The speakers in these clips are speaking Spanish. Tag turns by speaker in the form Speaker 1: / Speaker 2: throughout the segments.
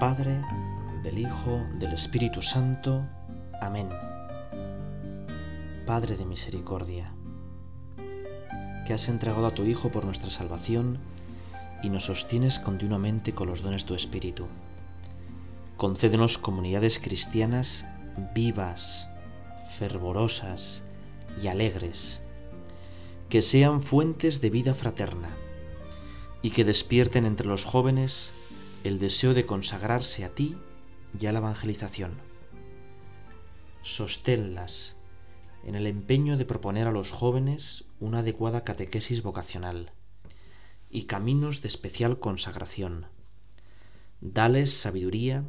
Speaker 1: Padre, del Hijo, del Espíritu Santo. Amén. Padre de misericordia, que has entregado a tu Hijo por nuestra salvación y nos sostienes continuamente con los dones de tu Espíritu. Concédenos comunidades cristianas vivas, fervorosas y alegres, que sean fuentes de vida fraterna y que despierten entre los jóvenes el deseo de consagrarse a ti y a la evangelización. Sosténlas en el empeño de proponer a los jóvenes una adecuada catequesis vocacional y caminos de especial consagración. Dales sabiduría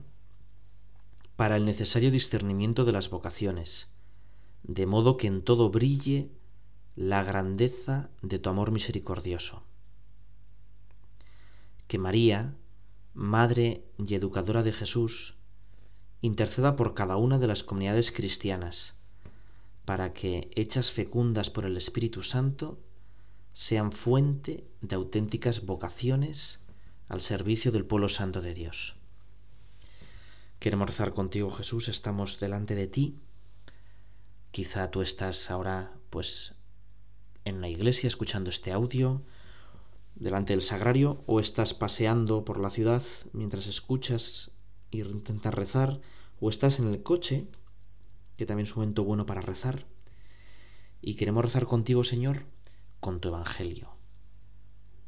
Speaker 1: para el necesario discernimiento de las vocaciones, de modo que en todo brille la grandeza de tu amor misericordioso. Que María, Madre y Educadora de Jesús, interceda por cada una de las comunidades cristianas, para que, hechas fecundas por el Espíritu Santo, sean fuente de auténticas vocaciones al servicio del pueblo santo de Dios. Queremos rezar contigo, Jesús, estamos delante de ti. Quizá tú estás ahora, pues, en una iglesia escuchando este audio, delante del sagrario o estás paseando por la ciudad mientras escuchas y intentas rezar o estás en el coche, que también es un momento bueno para rezar. Y queremos rezar contigo, Señor, con tu Evangelio,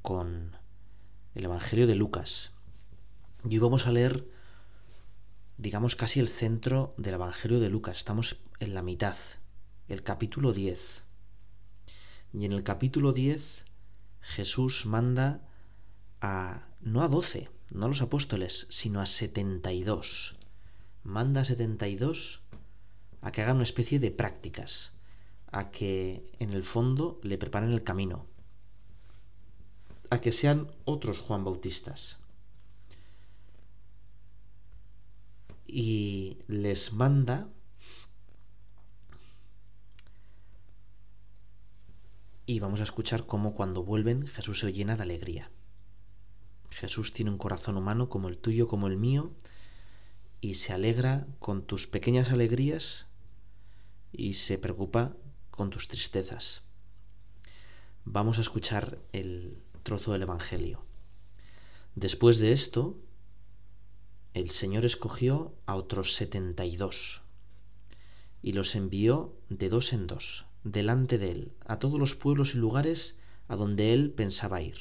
Speaker 1: con el Evangelio de Lucas. Y hoy vamos a leer, digamos, casi el centro del Evangelio de Lucas. Estamos en la mitad, el capítulo 10. Y en el capítulo 10 Jesús manda a no a doce, no a los apóstoles, sino a setenta y dos. Manda a setenta y dos a que hagan una especie de prácticas, a que en el fondo le preparen el camino, a que sean otros Juan Bautistas. Y les manda y vamos a escuchar cómo cuando vuelven Jesús se llena de alegría. Jesús tiene un corazón humano como el tuyo, como el mío, y se alegra con tus pequeñas alegrías y se preocupa con tus tristezas. Vamos a escuchar el trozo del Evangelio. Después de esto, el Señor escogió a otros setenta y dos y los envió de dos en dos delante de él a todos los pueblos y lugares a donde él pensaba ir.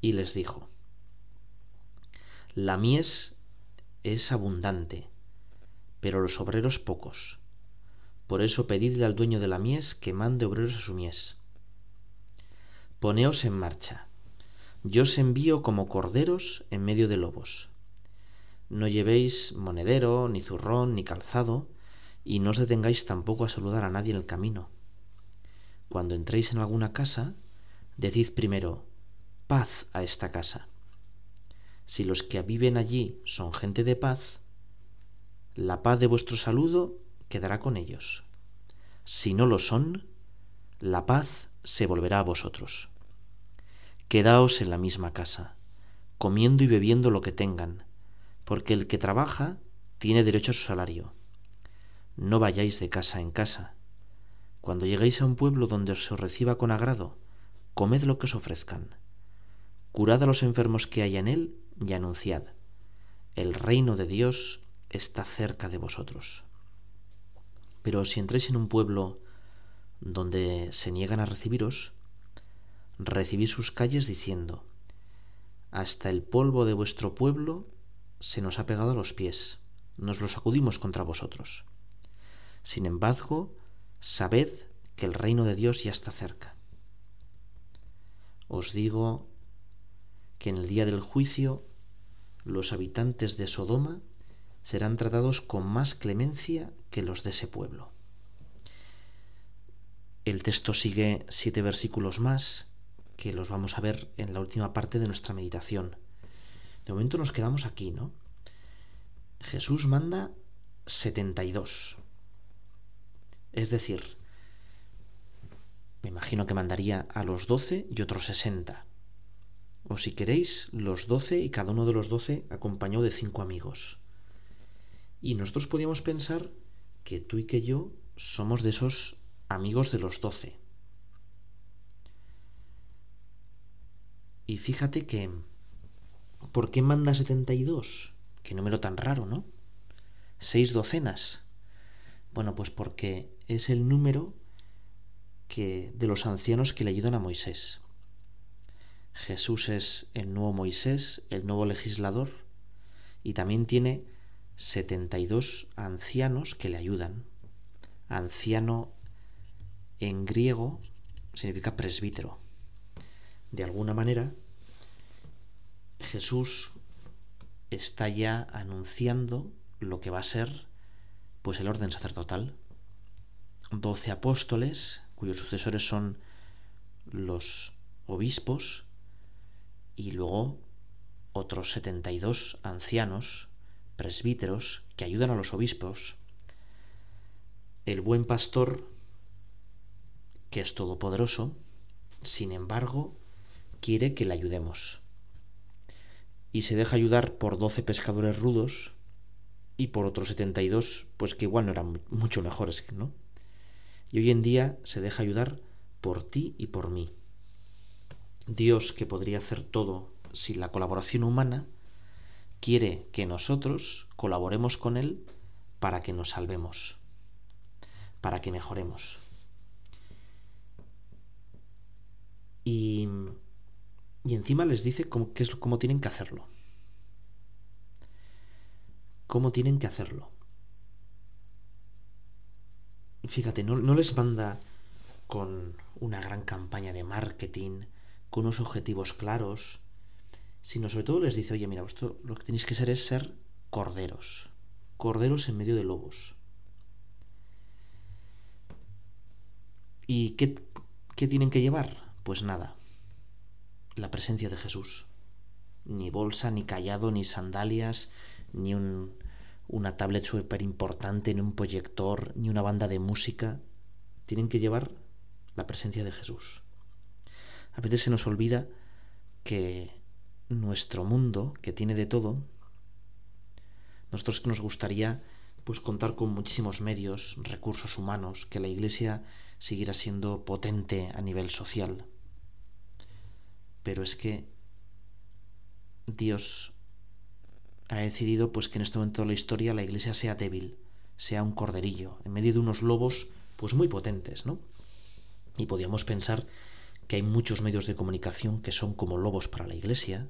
Speaker 1: Y les dijo, La mies es abundante, pero los obreros pocos. Por eso pedidle al dueño de la mies que mande obreros a su mies. Poneos en marcha. Yo os envío como corderos en medio de lobos. No llevéis monedero, ni zurrón, ni calzado, y no os detengáis tampoco a saludar a nadie en el camino cuando entréis en alguna casa, decid primero, paz a esta casa. Si los que viven allí son gente de paz, la paz de vuestro saludo quedará con ellos. Si no lo son, la paz se volverá a vosotros. Quedaos en la misma casa, comiendo y bebiendo lo que tengan, porque el que trabaja tiene derecho a su salario. No vayáis de casa en casa cuando lleguéis a un pueblo donde os reciba con agrado, comed lo que os ofrezcan. Curad a los enfermos que hay en él y anunciad. El reino de Dios está cerca de vosotros. Pero si entréis en un pueblo donde se niegan a recibiros, recibid sus calles diciendo, Hasta el polvo de vuestro pueblo se nos ha pegado a los pies, nos lo sacudimos contra vosotros. Sin embargo, sabed que el reino de Dios ya está cerca. Os digo que en el día del juicio los habitantes de Sodoma serán tratados con más clemencia que los de ese pueblo. El texto sigue siete versículos más que los vamos a ver en la última parte de nuestra meditación. De momento nos quedamos aquí, ¿no? Jesús manda 72. Es decir, me imagino que mandaría a los doce y otros sesenta. o si queréis, los doce y cada uno de los doce acompañado de cinco amigos. Y nosotros podíamos pensar que tú y que yo somos de esos amigos de los doce. Y fíjate que... ¿Por qué manda 72? Qué número tan raro, ¿no? Seis docenas. Bueno, pues porque es el número que de los ancianos que le ayudan a Moisés. Jesús es el nuevo Moisés, el nuevo legislador, y también tiene 72 ancianos que le ayudan. Anciano en griego significa presbítero. De alguna manera, Jesús está ya anunciando lo que va a ser pues el orden sacerdotal. Doce apóstoles, cuyos sucesores son los obispos, y luego otros 72 ancianos, presbíteros, que ayudan a los obispos. El buen pastor, que es todopoderoso, sin embargo, quiere que le ayudemos. Y se deja ayudar por doce pescadores rudos y por otros 72, pues que igual no eran mucho mejores, ¿no? Y hoy en día se deja ayudar por ti y por mí. Dios, que podría hacer todo sin la colaboración humana, quiere que nosotros colaboremos con Él para que nos salvemos, para que mejoremos. Y, y encima les dice cómo, es, cómo tienen que hacerlo. Cómo tienen que hacerlo. Fíjate, no, les manda con una gran campaña de marketing, con unos objetivos claros, sino sobre todo les dice, oye, mira, esto lo que tenéis que ser es ser corderos, corderos en medio de lobos. ¿Y qué, qué tienen que llevar? Pues nada, la presencia de Jesús. Ni bolsa, ni callado, ni sandalias, ni un, una tablet súper importante, ni un proyector, ni una banda de música. Tienen que llevar la presencia de Jesús. A veces se nos olvida que nuestro mundo, que tiene de todo, nosotros nos gustaría pues contar con muchísimos medios, recursos humanos, que la Iglesia siguiera siendo potente a nivel social. Pero es que Dios ha decidido pues que en este momento de la historia la Iglesia sea débil, sea un corderillo, en medio de unos lobos pues muy potentes, ¿no? Y podíamos pensar que hay muchos medios de comunicación que son como lobos para la Iglesia,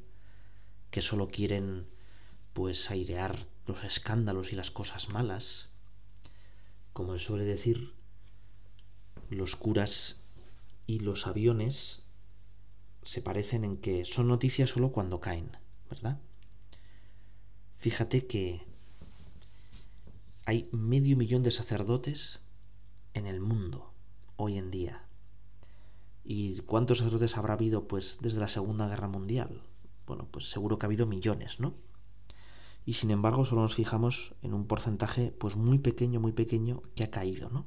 Speaker 1: que solo quieren pues airear los escándalos y las cosas malas. Como suele decir, los curas y los aviones se parecen en que son noticias solo cuando caen, ¿verdad? Fíjate que hay medio millón de sacerdotes en el mundo hoy en día. ¿Y cuántos sacerdotes habrá habido pues desde la Segunda Guerra Mundial? Bueno, pues seguro que ha habido millones, ¿no? Y sin embargo solo nos fijamos en un porcentaje pues muy pequeño, muy pequeño que ha caído, ¿no?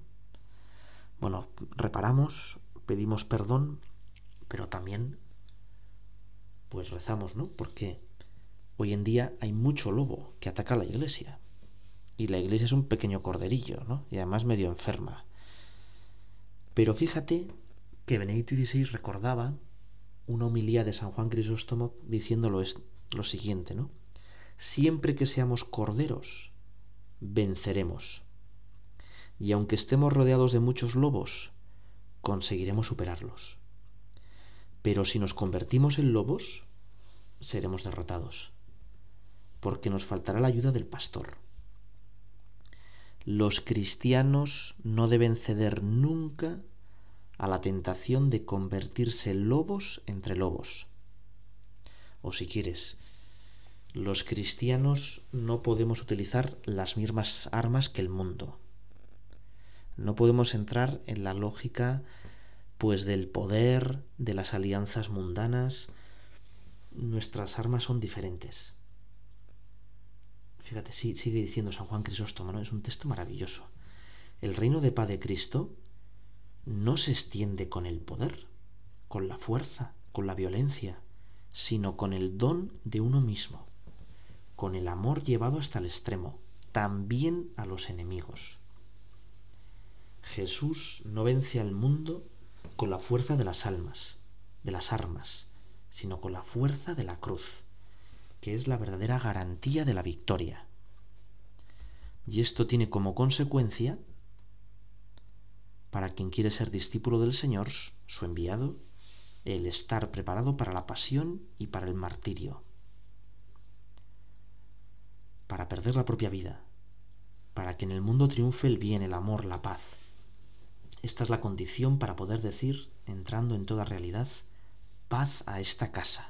Speaker 1: Bueno, reparamos, pedimos perdón, pero también pues rezamos, ¿no? Porque hoy en día hay mucho lobo que ataca a la iglesia. Y la iglesia es un pequeño corderillo, ¿no? Y además medio enferma. Pero fíjate que Benedicto XVI recordaba una homilía de San Juan Crisóstomo diciéndolo lo siguiente, ¿no? Siempre que seamos corderos, venceremos. Y aunque estemos rodeados de muchos lobos, conseguiremos superarlos. Pero si nos convertimos en lobos, seremos derrotados, porque nos faltará la ayuda del pastor. Los cristianos no deben ceder nunca a la tentación de convertirse lobos entre lobos. O si quieres, los cristianos no podemos utilizar las mismas armas que el mundo. No podemos entrar en la lógica pues del poder, de las alianzas mundanas. Nuestras armas son diferentes. Fíjate, sigue diciendo San Juan Crisóstomo, ¿no? Es un texto maravilloso. El reino de paz de Cristo no se extiende con el poder, con la fuerza, con la violencia, sino con el don de uno mismo, con el amor llevado hasta el extremo, también a los enemigos. Jesús no vence al mundo con la fuerza de las almas, de las armas, sino con la fuerza de la cruz, que es la verdadera garantía de la victoria. Y esto tiene como consecuencia, para quien quiere ser discípulo del Señor, su enviado, el estar preparado para la pasión y para el martirio, para perder la propia vida, para que en el mundo triunfe el bien, el amor, la paz. Esta es la condición para poder decir, entrando en toda realidad, paz a esta casa.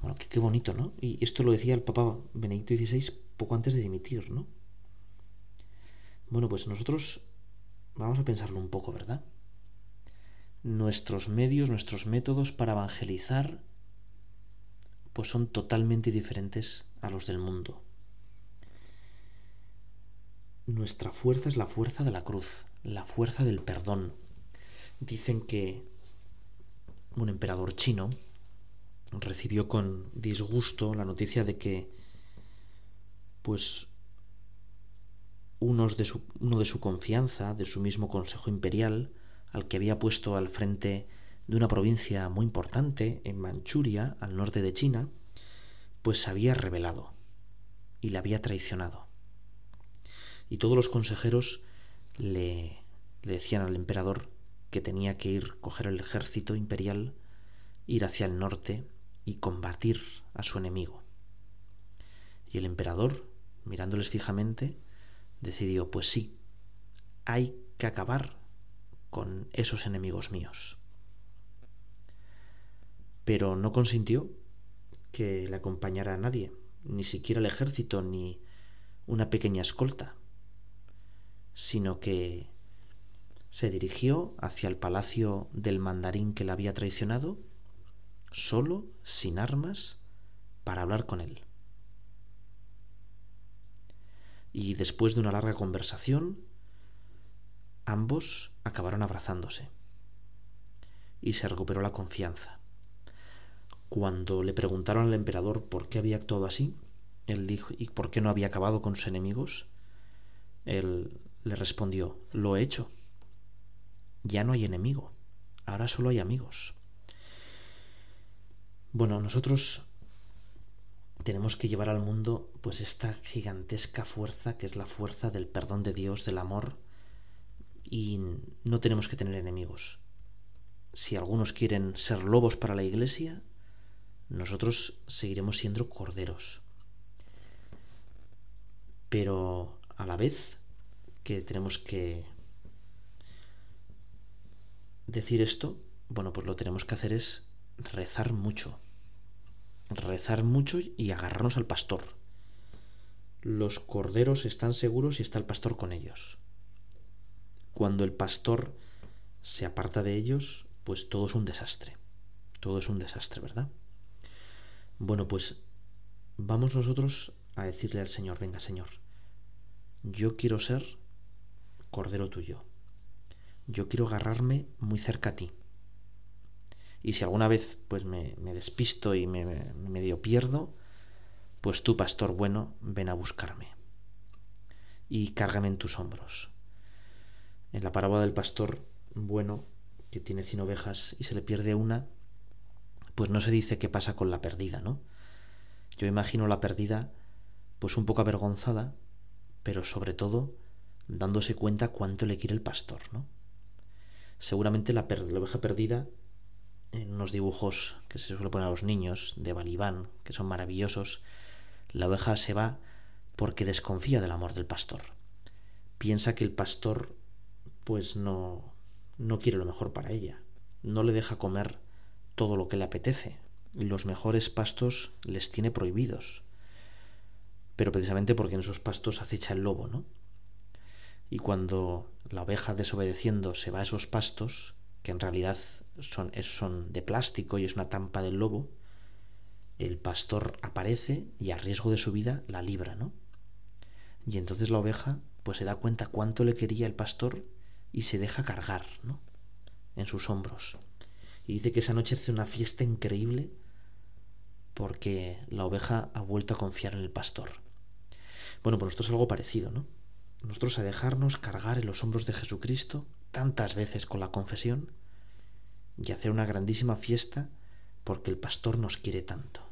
Speaker 1: Bueno, qué, bonito, ¿no? Y esto lo decía el Papa Benedicto XVI poco antes de dimitir, ¿no? Bueno, pues nosotros vamos a pensarlo un poco, ¿verdad? Nuestros medios, nuestros métodos para evangelizar, pues son totalmente diferentes a los del mundo. Nuestra fuerza es la fuerza de la cruz, la fuerza del perdón. Dicen que un emperador chino recibió con disgusto la noticia de que pues unos de su, uno de su confianza, de su mismo Consejo Imperial, al que había puesto al frente de una provincia muy importante en Manchuria, al norte de China, pues se había rebelado y le había traicionado. Y todos los consejeros le, le decían al emperador que tenía que ir, coger el ejército imperial, ir hacia el norte y combatir a su enemigo. Y el emperador, mirándoles fijamente, decidió, pues sí, hay que acabar con esos enemigos míos. Pero no consintió que le acompañara a nadie, ni siquiera el ejército, ni una pequeña escolta sino que se dirigió hacia el palacio del mandarín que le había traicionado, solo, sin armas, para hablar con él. Y después de una larga conversación, ambos acabaron abrazándose. Y se recuperó la confianza. Cuando le preguntaron al emperador por qué había actuado así, él dijo, y por qué no había acabado con sus enemigos, él le respondió, lo he hecho. Ya no hay enemigo, ahora solo hay amigos. Bueno, nosotros tenemos que llevar al mundo pues esta gigantesca fuerza que es la fuerza del perdón de Dios, del amor, y no tenemos que tener enemigos. Si algunos quieren ser lobos para la iglesia, nosotros seguiremos siendo corderos. Pero a la vez que tenemos que decir esto, bueno, pues lo tenemos que hacer es rezar mucho. Rezar mucho y agarrarnos al pastor. Los corderos están seguros y está el pastor con ellos. Cuando el pastor se aparta de ellos, pues todo es un desastre. Todo es un desastre, ¿verdad? Bueno, pues vamos nosotros a decirle al Señor, venga Señor, yo quiero ser Cordero tuyo. Yo quiero agarrarme muy cerca a ti. Y si alguna vez pues me, despisto y me, me medio pierdo, pues tú, pastor bueno, ven a buscarme. Y cárgame en tus hombros. En la parábola del pastor bueno, que tiene cien ovejas y se le pierde una, pues no se dice qué pasa con la perdida, ¿no? Yo imagino la perdida pues un poco avergonzada, pero sobre todo dándose cuenta cuánto le quiere el pastor, ¿no? Seguramente la, oveja perdida, en unos dibujos que se suele poner a los niños de Balibán, que son maravillosos, la oveja se va porque desconfía del amor del pastor. Piensa que el pastor pues no no quiere lo mejor para ella, no le deja comer todo lo que le apetece, los mejores pastos les tiene prohibidos. Pero precisamente porque en esos pastos acecha el lobo, ¿no? y cuando la oveja desobedeciendo se va a esos pastos, que en realidad son, de plástico y es una tampa del lobo, el pastor aparece y a riesgo de su vida la libra, ¿no? Y entonces la oveja pues se da cuenta cuánto le quería el pastor y se deja cargar, ¿no? En sus hombros. y dice que esa noche hace una fiesta increíble porque la oveja ha vuelto a confiar en el pastor. Bueno, pues esto es algo parecido, ¿no? Nosotros a dejarnos cargar en los hombros de Jesucristo tantas veces con la confesión y hacer una grandísima fiesta porque el pastor nos quiere tanto.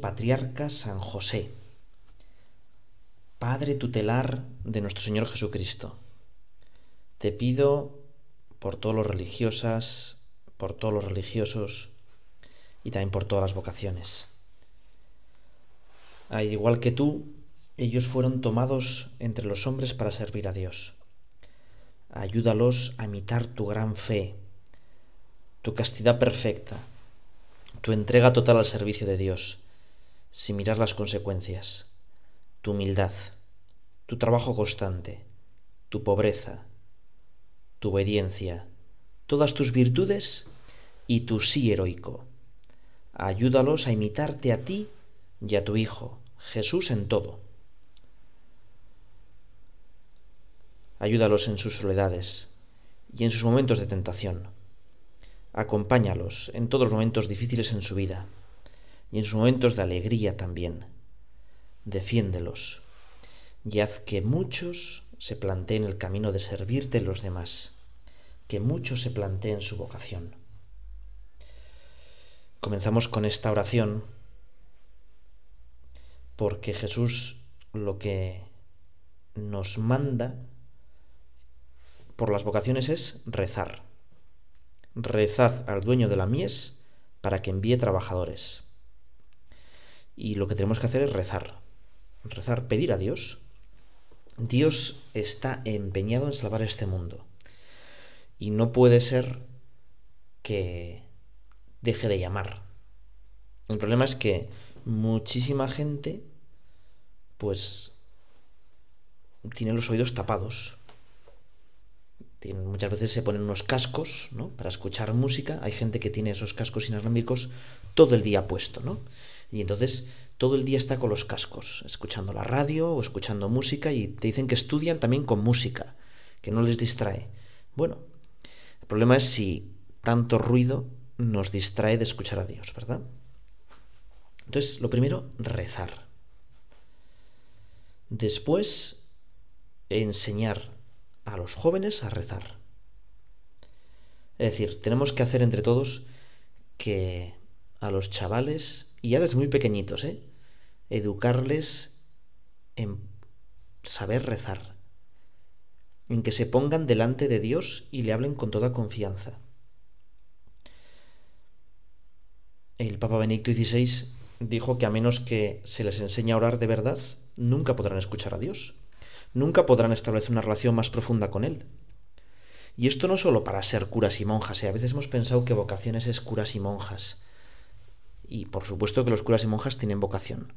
Speaker 1: Patriarca San José, Padre tutelar de nuestro Señor Jesucristo. Te pido por todos los religiosas, por todos los religiosos y también por todas las vocaciones. Al igual que tú, ellos fueron tomados entre los hombres para servir a Dios. Ayúdalos a imitar tu gran fe, tu castidad perfecta, tu entrega total al servicio de Dios, sin mirar las consecuencias, tu humildad, tu trabajo constante, tu pobreza, tu obediencia, todas tus virtudes y tu sí heroico. Ayúdalos a imitarte a ti y a tu Hijo, Jesús en todo. Ayúdalos en sus soledades y en sus momentos de tentación Acompáñalos en todos los momentos difíciles en su vida y en sus momentos de alegría también. Defiéndelos y haz que muchos se planteen el camino de servirte los demás, que muchos se planteen su vocación. Comenzamos con esta oración porque Jesús lo que nos manda por las vocaciones es rezar rezad al dueño de la mies para que envíe trabajadores. Y lo que tenemos que hacer es rezar. Rezar, pedir a Dios. Dios está empeñado en salvar este mundo. Y no puede ser que deje de llamar. El problema es que muchísima gente pues tiene los oídos tapados muchas veces se ponen unos cascos ¿no? para escuchar música. Hay gente que tiene esos cascos inalámbricos todo el día puesto, ¿no? Y entonces todo el día está con los cascos, escuchando la radio o escuchando música y te dicen que estudian también con música, que no les distrae. Bueno, el problema es si tanto ruido nos distrae de escuchar a Dios, ¿verdad? Entonces, lo primero, rezar. Después, enseñar a los jóvenes a rezar. Es decir, tenemos que hacer entre todos que a los chavales, y ya desde muy pequeñitos, ¿eh? educarles en saber rezar, en que se pongan delante de Dios y le hablen con toda confianza. El Papa Benedicto XVI dijo que a menos que se les enseñe a orar de verdad, nunca podrán escuchar a Dios nunca podrán establecer una relación más profunda con Él. Y esto no solo para ser curas y monjas, ¿eh? a veces hemos pensado que vocaciones es curas y monjas. Y por supuesto que los curas y monjas tienen vocación.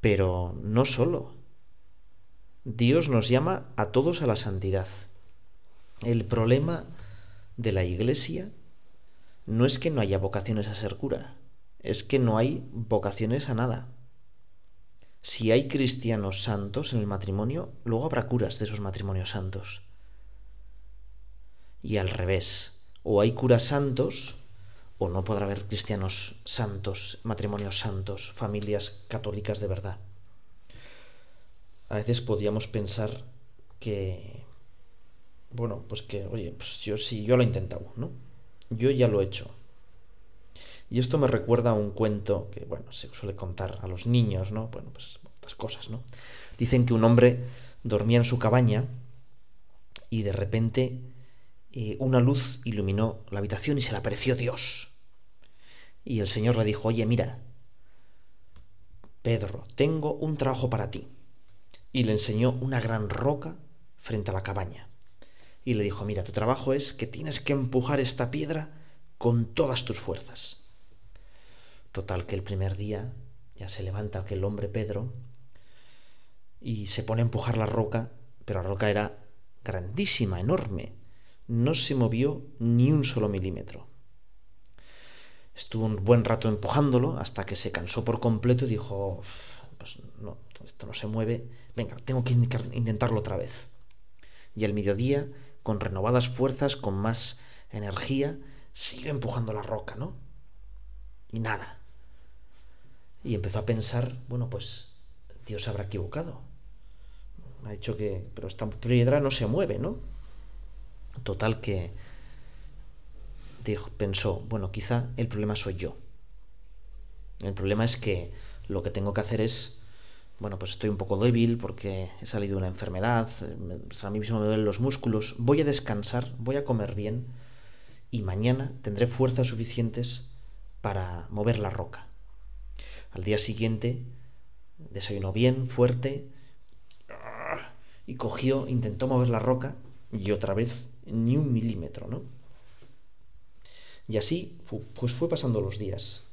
Speaker 1: Pero no solo. Dios nos llama a todos a la santidad. El problema de la Iglesia no es que no haya vocaciones a ser cura, es que no hay vocaciones a nada. Si hay cristianos santos en el matrimonio, luego habrá curas de esos matrimonios santos. Y al revés, o hay curas santos, o no podrá haber cristianos santos, matrimonios santos, familias católicas de verdad. A veces podríamos pensar que, bueno, pues que, oye, pues yo sí, yo lo he intentado, ¿no? Yo ya lo he hecho. Y esto me recuerda a un cuento que, bueno, se suele contar a los niños, ¿no? Bueno, pues las cosas, ¿no? Dicen que un hombre dormía en su cabaña y de repente eh, una luz iluminó la habitación y se le apareció Dios. Y el Señor le dijo, oye, mira, Pedro, tengo un trabajo para ti. Y le enseñó una gran roca frente a la cabaña. Y le dijo, mira, tu trabajo es que tienes que empujar esta piedra con todas tus fuerzas. Total, que el primer día ya se levanta aquel hombre Pedro y se pone a empujar la roca, pero la roca era grandísima, enorme. No se movió ni un solo milímetro. Estuvo un buen rato empujándolo hasta que se cansó por completo y dijo, pues no, esto no se mueve, venga, tengo que intentarlo otra vez. Y al mediodía, con renovadas fuerzas, con más energía, sigue empujando la roca, ¿no? Y nada. Y empezó a pensar, bueno, pues Dios habrá equivocado. Ha dicho que, pero esta piedra no se mueve, ¿no? Total que dijo, pensó, bueno, quizá el problema soy yo. El problema es que lo que tengo que hacer es, bueno, pues estoy un poco débil porque he salido de una enfermedad, a mí mismo me duelen los músculos, voy a descansar, voy a comer bien y mañana tendré fuerzas suficientes para mover la roca. Al día siguiente desayunó bien, fuerte, y cogió, intentó mover la roca y otra vez ni un milímetro, ¿no? Y así, pues fue pasando los días.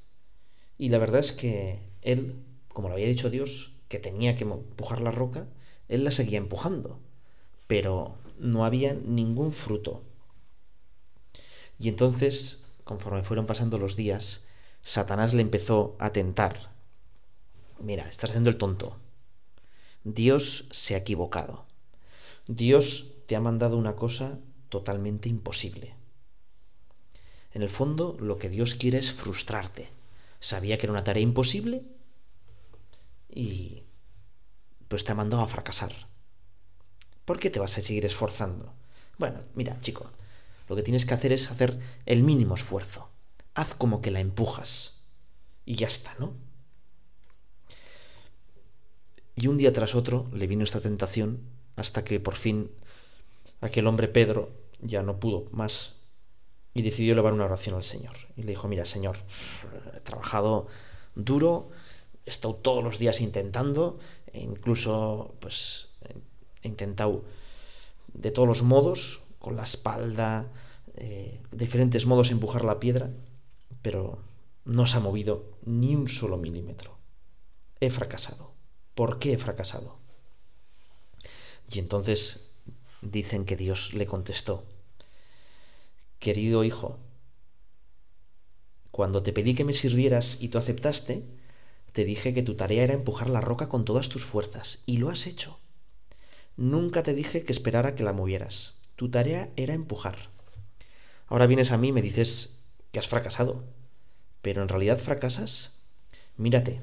Speaker 1: Y la verdad es que él, como lo había dicho Dios, que tenía que empujar la roca, él la seguía empujando, pero no había ningún fruto. Y entonces, conforme fueron pasando los días, Satanás le empezó a tentar. Mira, estás haciendo el tonto. Dios se ha equivocado. Dios te ha mandado una cosa totalmente imposible. En el fondo, lo que Dios quiere es frustrarte. Sabía que era una tarea imposible y pues te ha mandado a fracasar. ¿Por qué te vas a seguir esforzando? Bueno, mira, chico, lo que tienes que hacer es hacer el mínimo esfuerzo. Haz como que la empujas. Y ya está, ¿no? Y un día tras otro le vino esta tentación hasta que por fin aquel hombre Pedro ya no pudo más y decidió elevar una oración al Señor. Y le dijo, mira, Señor, he trabajado duro, he estado todos los días intentando, e incluso pues he intentado de todos los modos, con la espalda, eh, diferentes modos empujar la piedra, pero no se ha movido ni un solo milímetro. He fracasado. ¿Por qué he fracasado? Y entonces dicen que Dios le contestó, Querido hijo, cuando te pedí que me sirvieras y tú aceptaste, te dije que tu tarea era empujar la roca con todas tus fuerzas, y lo has hecho. Nunca te dije que esperara que la movieras. Tu tarea era empujar. Ahora vienes a mí y me dices que has fracasado. Pero en realidad fracasas. Mírate.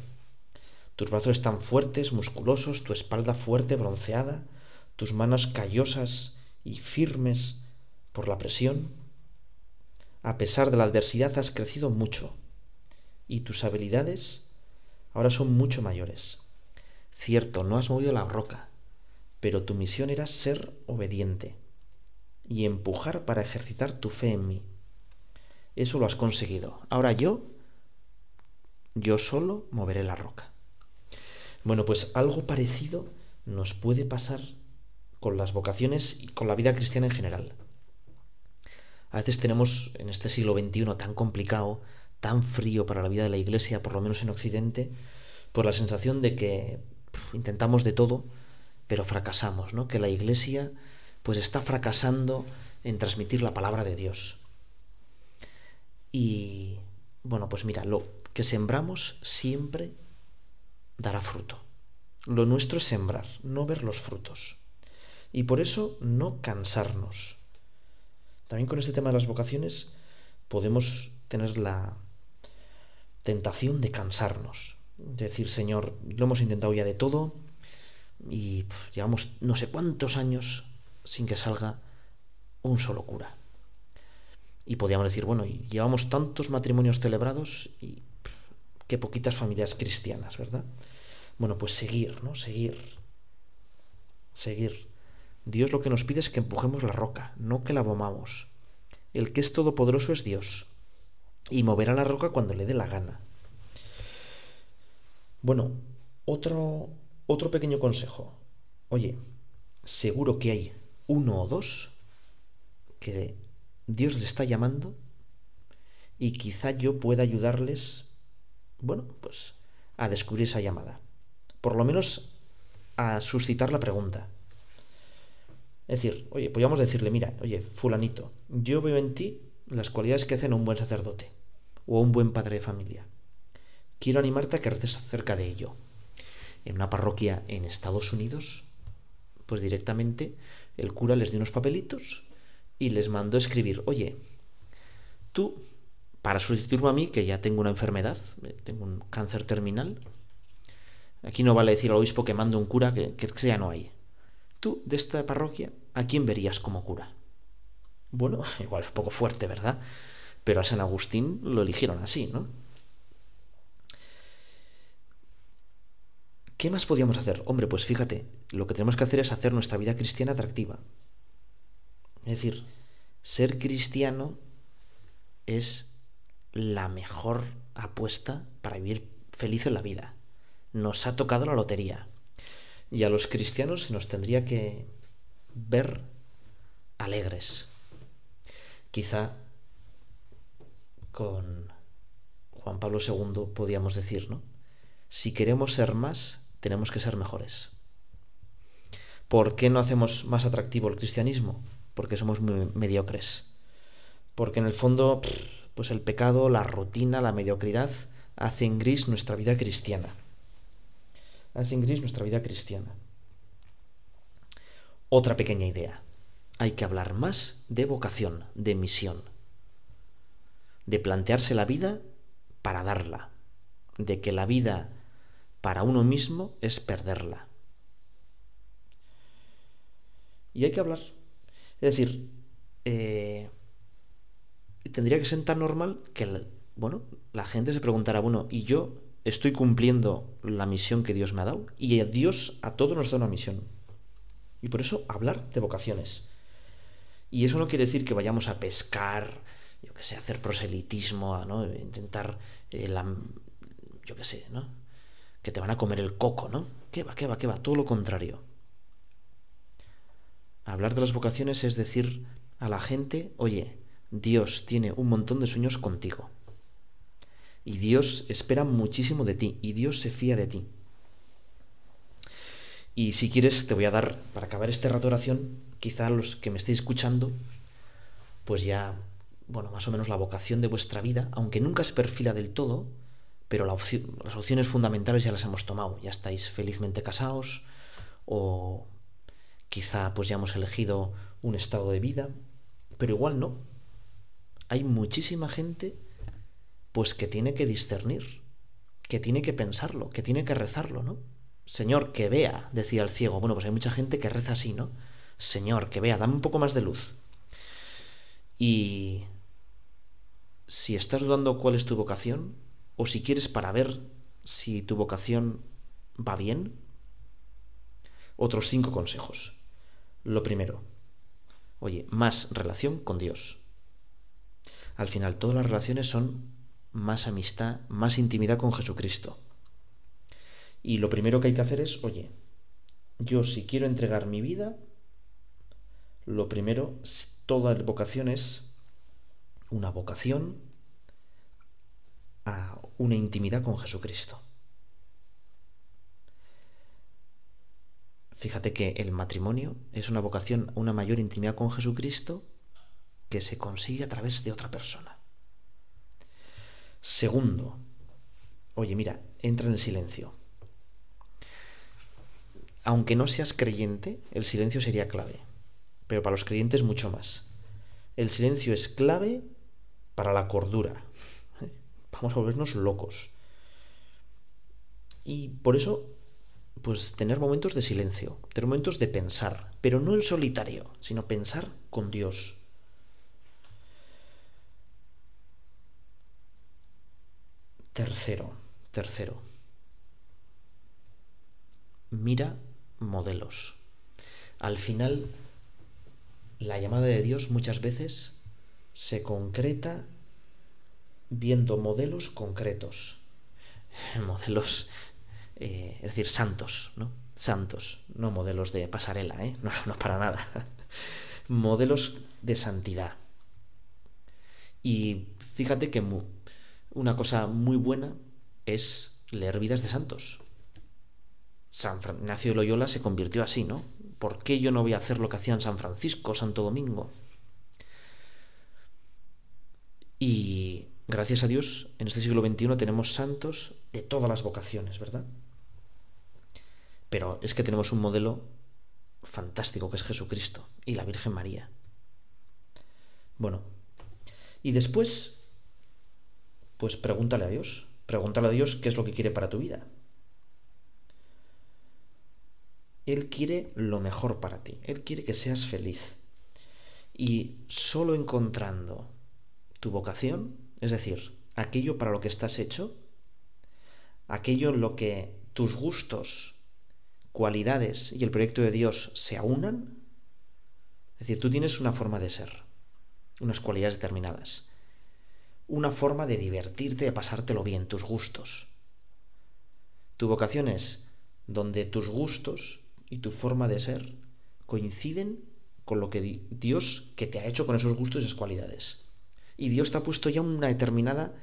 Speaker 1: Tus brazos están fuertes, musculosos, tu espalda fuerte, bronceada, tus manos callosas y firmes por la presión a pesar de la adversidad has crecido mucho y tus habilidades ahora son mucho mayores. Cierto, no has movido la roca, pero tu misión era ser obediente y empujar para ejercitar tu fe en mí. Eso lo has conseguido. Ahora yo, yo solo moveré la roca. Bueno, pues algo parecido nos puede pasar con las vocaciones y con la vida cristiana en general. A veces tenemos en este siglo XXI tan complicado, tan frío para la vida de la Iglesia, por lo menos en Occidente, por la sensación de que intentamos de todo, pero fracasamos, ¿no? Que la Iglesia pues está fracasando en transmitir la palabra de Dios. Y bueno, pues mira, lo que sembramos siempre dará fruto. Lo nuestro es sembrar, no ver los frutos. Y por eso no cansarnos. También con este tema de las vocaciones podemos tener la tentación de cansarnos, de decir, Señor, lo hemos intentado ya de todo y llevamos no sé cuántos años sin que salga un solo cura. Y podríamos decir, bueno, llevamos tantos matrimonios celebrados y qué poquitas familias cristianas, ¿verdad? Bueno, pues seguir, ¿no? Seguir. Seguir. Dios lo que nos pide es que empujemos la roca, no que la bomamos. El que es todopoderoso es Dios, y moverá la roca cuando le dé la gana. Bueno, otro, otro pequeño consejo. Oye, seguro que hay uno o dos que Dios les está llamando y quizá yo pueda ayudarles, bueno, pues a descubrir esa llamada. Por lo menos a suscitar la pregunta. Es decir, oye, podríamos decirle, mira, oye, fulanito, yo veo en ti las cualidades que hacen a un buen sacerdote o un buen padre de familia. Quiero animarte a que reces acerca de ello. En una parroquia en Estados Unidos, pues directamente el cura les dio unos papelitos y les mandó escribir, oye, tú, para sustituirme a mí, que ya tengo una enfermedad, tengo un cáncer terminal, aquí no vale decir al obispo que mande un cura que, que ya no hay. Tú, de esta parroquia, ¿a quién verías como cura? Bueno, igual es un poco fuerte, ¿verdad? Pero a San Agustín lo eligieron así, ¿no? ¿Qué más podíamos hacer? Hombre, pues fíjate, lo que tenemos que hacer es hacer nuestra vida cristiana atractiva. Es decir, ser cristiano es la mejor apuesta para vivir feliz en la vida. Nos ha tocado la lotería. Y a los cristianos se nos tendría que ver alegres. Quizá con Juan Pablo II podíamos decir, ¿no? Si queremos ser más, tenemos que ser mejores. ¿Por qué no hacemos más atractivo el cristianismo? Porque somos muy mediocres. Porque en el fondo, pues el pecado, la rutina, la mediocridad hacen gris nuestra vida cristiana. Hacen gris nuestra vida cristiana. Otra pequeña idea. Hay que hablar más de vocación, de misión. De plantearse la vida para darla. De que la vida para uno mismo es perderla. Y hay que hablar. Es decir, eh, tendría que ser tan normal que, bueno, la gente se preguntará, bueno, ¿y yo estoy cumpliendo la misión que Dios me ha dado? Y Dios a todos nos da una misión. Y por eso hablar de vocaciones. Y eso no quiere decir que vayamos a pescar, yo que sé, hacer proselitismo, ¿no? Intentar, eh, la, yo que sé, ¿no? Que te van a comer el coco, ¿no? ¿Qué va, qué va, qué va? Todo lo contrario. Hablar de las vocaciones es decir a la gente, oye, Dios tiene un montón de sueños contigo. Y Dios espera muchísimo de ti, y Dios se fía de ti. Y si quieres, te voy a dar, para acabar este rato de oración, quizá los que me estéis escuchando, pues ya, bueno, más o menos la vocación de vuestra vida, aunque nunca se perfila del todo, pero las opciones fundamentales ya las hemos tomado. Ya estáis felizmente casados, o quizá pues ya hemos elegido un estado de vida, pero igual no. Hay muchísima gente pues que tiene que discernir, que tiene que pensarlo, que tiene que rezarlo, ¿no? Señor, que vea, decía el ciego. Bueno, pues hay mucha gente que reza así, ¿no? Señor, que vea, dame un poco más de luz. Y si estás dudando cuál es tu vocación, o si quieres para ver si tu vocación va bien, otros cinco consejos. Lo primero, oye, más relación con Dios. Al final, todas las relaciones son más amistad, más intimidad con Jesucristo. Y lo primero que hay que hacer es, oye, yo si quiero entregar mi vida, lo primero, toda vocación es una vocación a una intimidad con Jesucristo. Fíjate que el matrimonio es una vocación a una mayor intimidad con Jesucristo que se consigue a través de otra persona. Segundo, oye, mira, entra en el silencio aunque no seas creyente, el silencio sería clave. Pero para los creyentes mucho más. El silencio es clave para la cordura. Vamos a volvernos locos. Y por eso, pues tener momentos de silencio, tener momentos de pensar, pero no en solitario, sino pensar con Dios. Tercero, tercero. Mira modelos. Al final, la llamada de Dios muchas veces se concreta viendo modelos concretos. Modelos eh, es decir, santos, ¿no? Santos, no modelos de pasarela, ¿eh? No, no para nada. modelos de santidad. Y fíjate que una cosa muy buena es leer vidas de santos. San Ignacio de Loyola se convirtió así, ¿no? ¿Por qué yo no voy a hacer lo que hacían San Francisco, Santo Domingo? Y gracias a Dios, en este siglo XXI tenemos santos de todas las vocaciones, ¿verdad? Pero es que tenemos un modelo fantástico que es Jesucristo y la Virgen María. Bueno, y después, pues pregúntale a Dios, pregúntale a Dios qué es lo que quiere para tu vida. Él quiere lo mejor para ti, Él quiere que seas feliz. Y solo encontrando tu vocación, es decir, aquello para lo que estás hecho, aquello en lo que tus gustos, cualidades y el proyecto de Dios se aunan, es decir, tú tienes una forma de ser, unas cualidades determinadas, una forma de divertirte, de pasártelo bien, tus gustos. Tu vocación es donde tus gustos y tu forma de ser coinciden con lo que Dios que te ha hecho con esos gustos y esas cualidades. Y Dios te ha puesto ya una determinada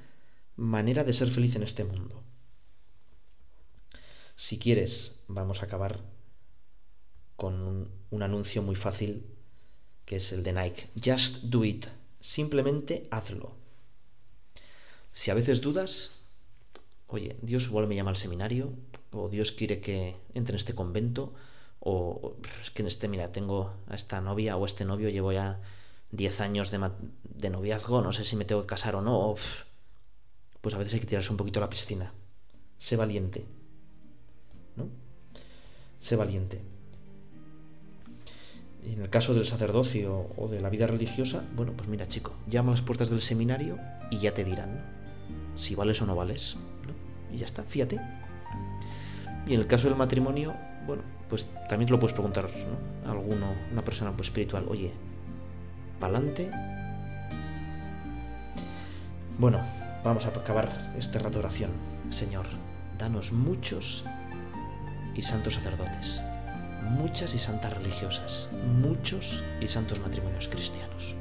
Speaker 1: manera de ser feliz en este mundo. Si quieres, vamos a acabar con un, anuncio muy fácil que es el de Nike. Just do it. Simplemente hazlo. Si a veces dudas, oye, Dios igual me llama al seminario, o Dios quiere que entre en este convento, o es que en este, mira, tengo a esta novia o este novio, llevo ya 10 años de, de, noviazgo, no sé si me tengo que casar o no, pues a veces hay que tirarse un poquito a la piscina. Sé valiente. ¿no? Sé valiente. Y en el caso del sacerdocio o de la vida religiosa, bueno, pues mira, chico, llama a las puertas del seminario y ya te dirán si vales o no vales. ¿no? Y ya está, fíjate. Y en el caso del matrimonio, bueno, pues también te lo puedes preguntar ¿no? a alguno, una persona pues, espiritual, oye, ¿pa'lante? Bueno, vamos a acabar este rato de oración. Señor, danos muchos y santos sacerdotes, muchas y santas religiosas, muchos y santos matrimonios cristianos.